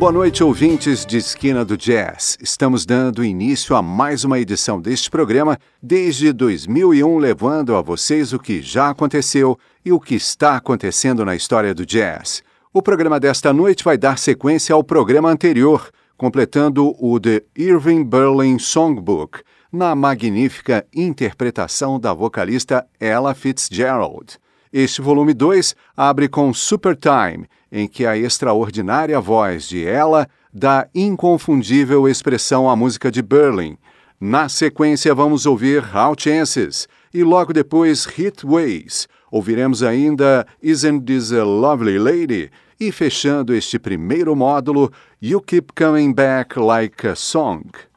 Boa noite, ouvintes de Esquina do Jazz. Estamos dando início a mais uma edição deste programa desde 2001, levando a vocês o que já aconteceu e o que está acontecendo na história do jazz. O programa desta noite vai dar sequência ao programa anterior, completando o The Irving Berlin Songbook, na magnífica interpretação da vocalista Ella Fitzgerald. Este volume 2 abre com Super Time em que a extraordinária voz de ela dá inconfundível expressão à música de Berlin. Na sequência, vamos ouvir How Chances e logo depois Hit Ways. Ouviremos ainda Isn't This a Lovely Lady? E fechando este primeiro módulo, You Keep Coming Back Like a Song.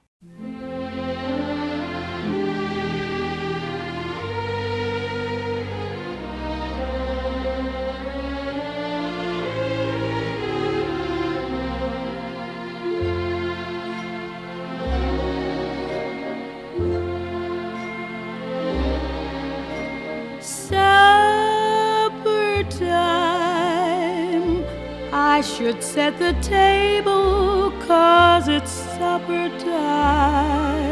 Should set the table, cause it's supper time.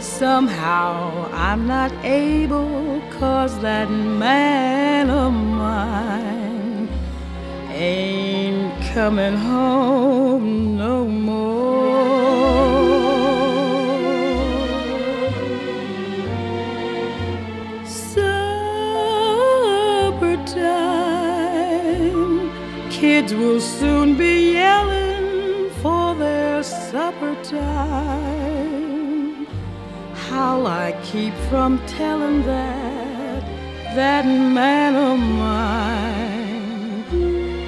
Somehow I'm not able, cause that man of mine ain't coming home no more. Kids will soon be yelling for their supper time. How I keep from telling that that man of mine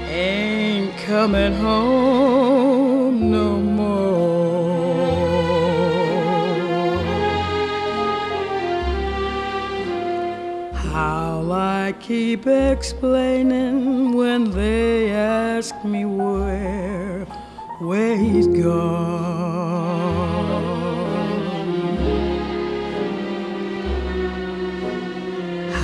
ain't coming home How I keep explaining when they ask me where, where he's gone.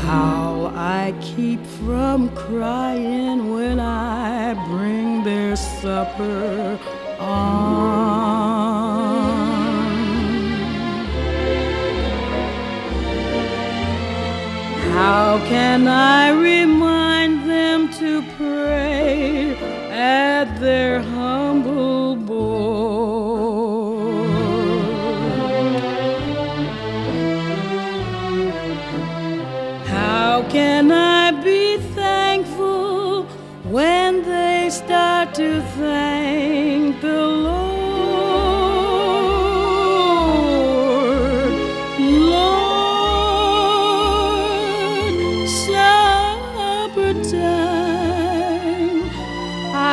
How I keep from crying when I bring their supper on. How can I remind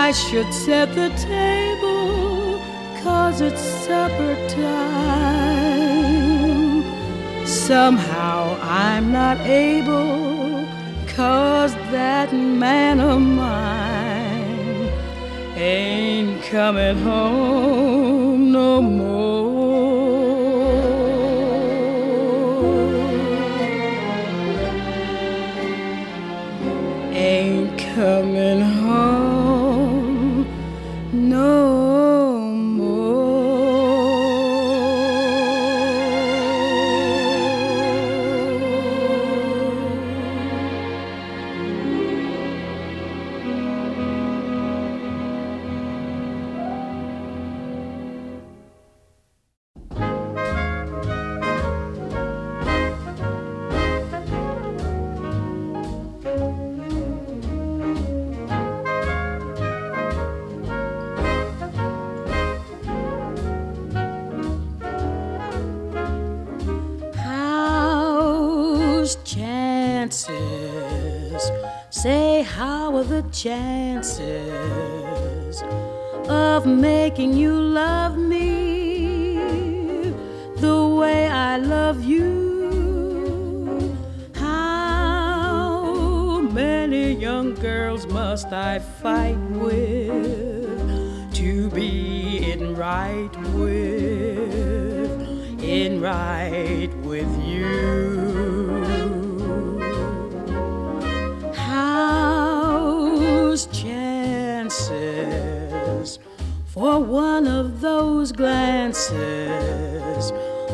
I should set the table, cause it's supper time. Somehow I'm not able, cause that man of mine ain't coming home no more. how are the chances of making you love me the way I love you? How many young girls must I fight with to be in right with, in right with you? For one of those glances,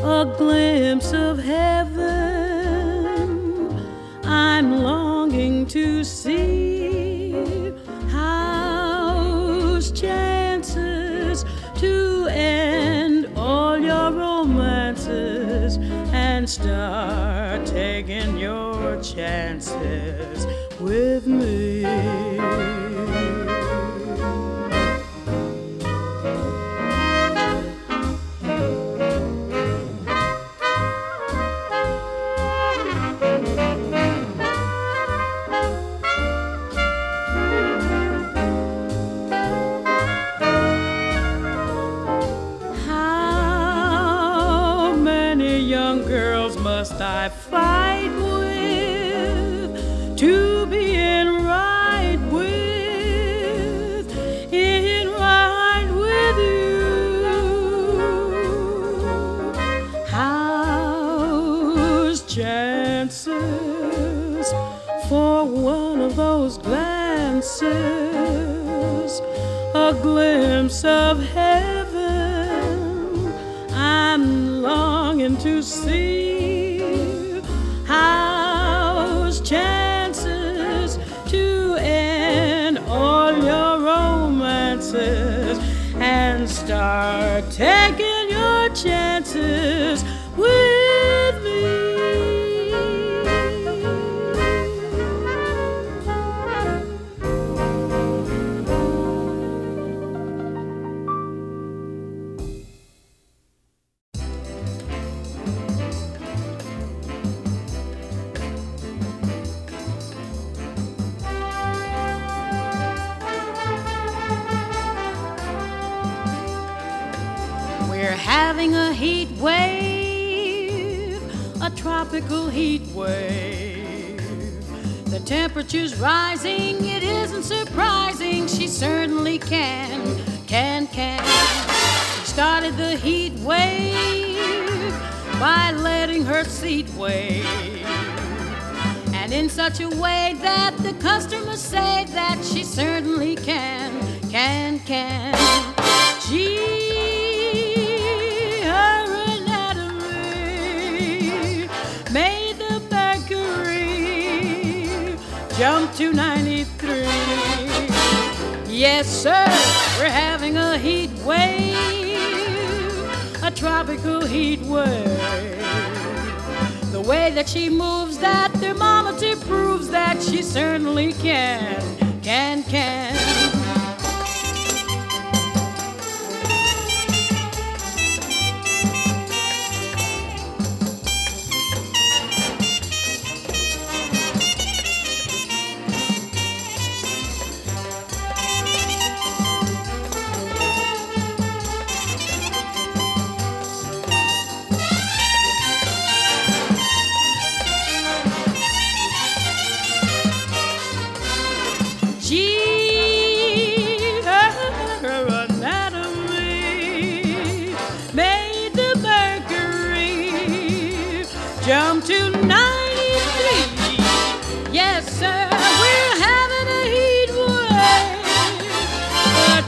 a glimpse of heaven? I'm longing to see how's chances to end all your romances and start taking your chances with me. Of heaven I'm longing to see. How's chances to end all your romances and start tropical heat wave. The temperature's rising, it isn't surprising. She certainly can, can, can. She started the heat wave by letting her seat wave. And in such a way that the customers say that she certainly can, can, can. Gee. Jump to 93. Yes, sir, we're having a heat wave, a tropical heat wave. The way that she moves, that thermometer proves that she certainly can, can, can.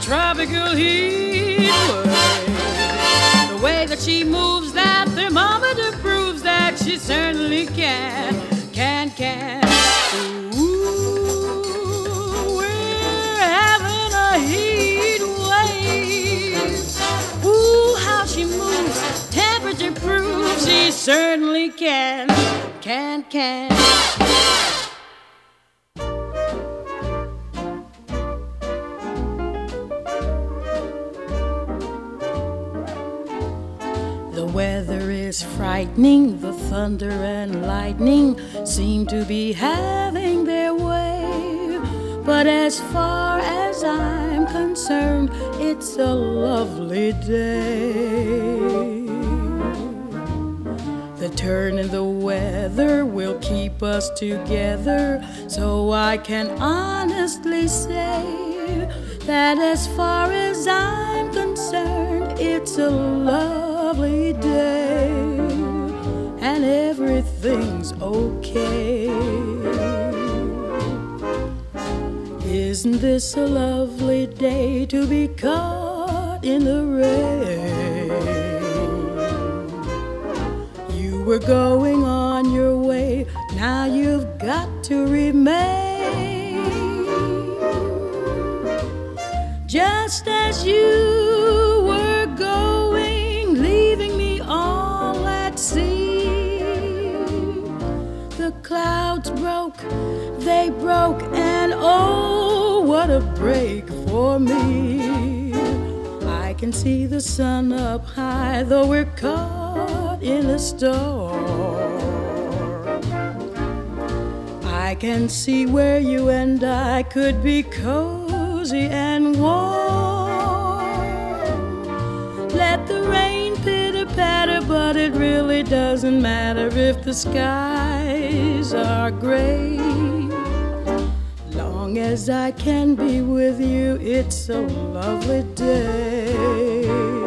Tropical heat wave. The way that she moves, that thermometer proves that she certainly can, can, can. Ooh, we're having a heat wave. Ooh, how she moves, temperature proves she certainly can, can, can. The weather is frightening. The thunder and lightning seem to be having their way. But as far as I'm concerned, it's a lovely day. Turn in the weather will keep us together. So I can honestly say that as far as I'm concerned, it's a lovely day and everything's okay. Isn't this a lovely day to be caught in the rain? Were going on your way, now you've got to remain. Just as you were going, leaving me all at sea. The clouds broke, they broke, and oh, what a break for me. I can see the sun up high, though we're caught in a storm. I can see where you and I could be cozy and warm. Let the rain pitter patter, but it really doesn't matter if the skies are gray. Long as I can be with you, it's a lovely day.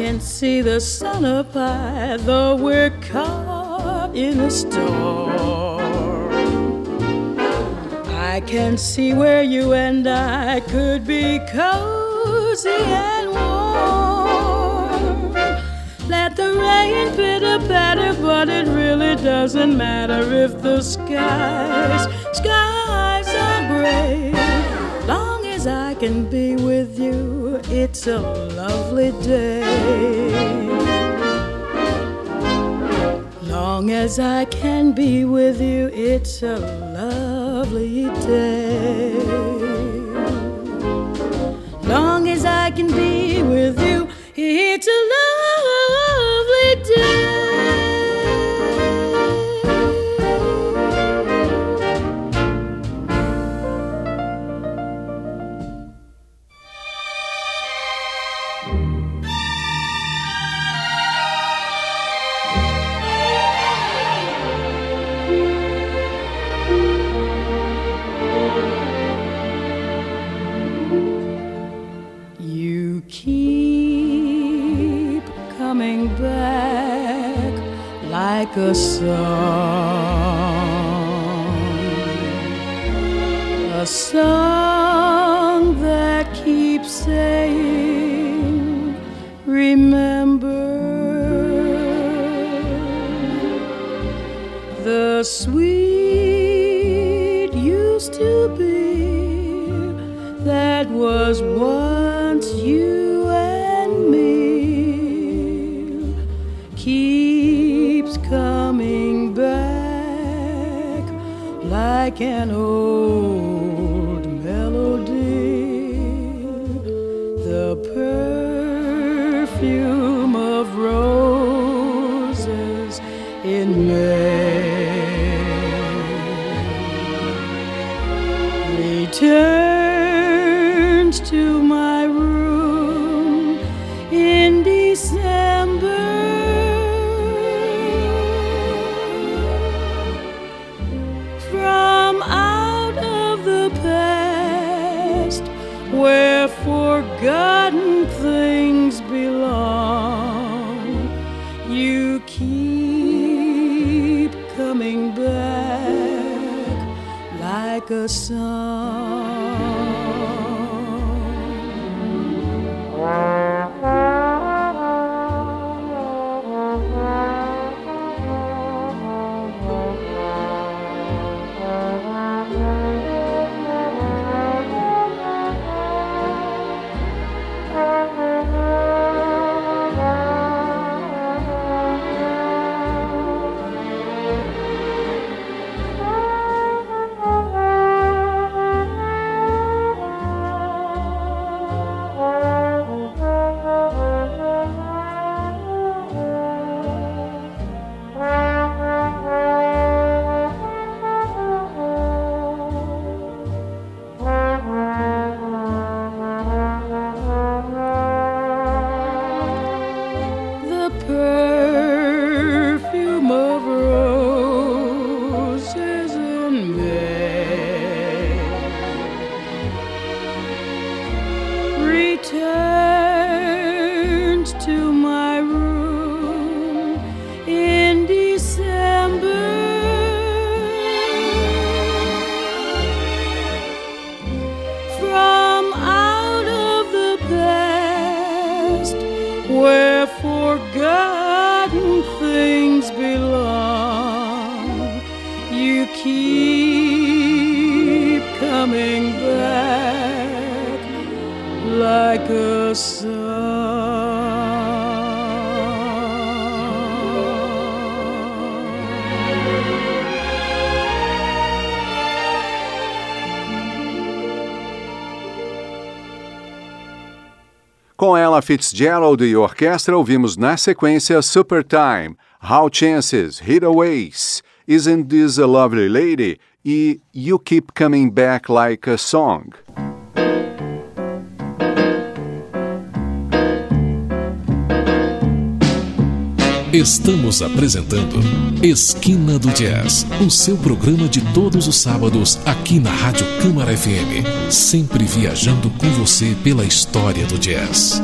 I can see the sun up high, though we're caught in a storm. I can see where you and I could be cozy and warm. Let the rain pitter patter, but it really doesn't matter if the skies, skies are gray. Long as I can be with you, it's a lovely day. Long as I can be with you, it's a lovely day. Long as I can be with you, it's a lovely like a song, a song that keeps saying, Remember the sweet like an old melody. The perfume of roses in May forgotten things belong, you keep coming back like a song. where forgotten things belong. You keep coming back like a song. Com ela, Fitzgerald e orquestra, ouvimos na sequência Super Time, How Chances, Hitaways, Isn't This a Lovely Lady e You Keep Coming Back Like a Song. Estamos apresentando Esquina do Jazz, o seu programa de todos os sábados aqui na Rádio Câmara FM, sempre viajando com você pela história do jazz.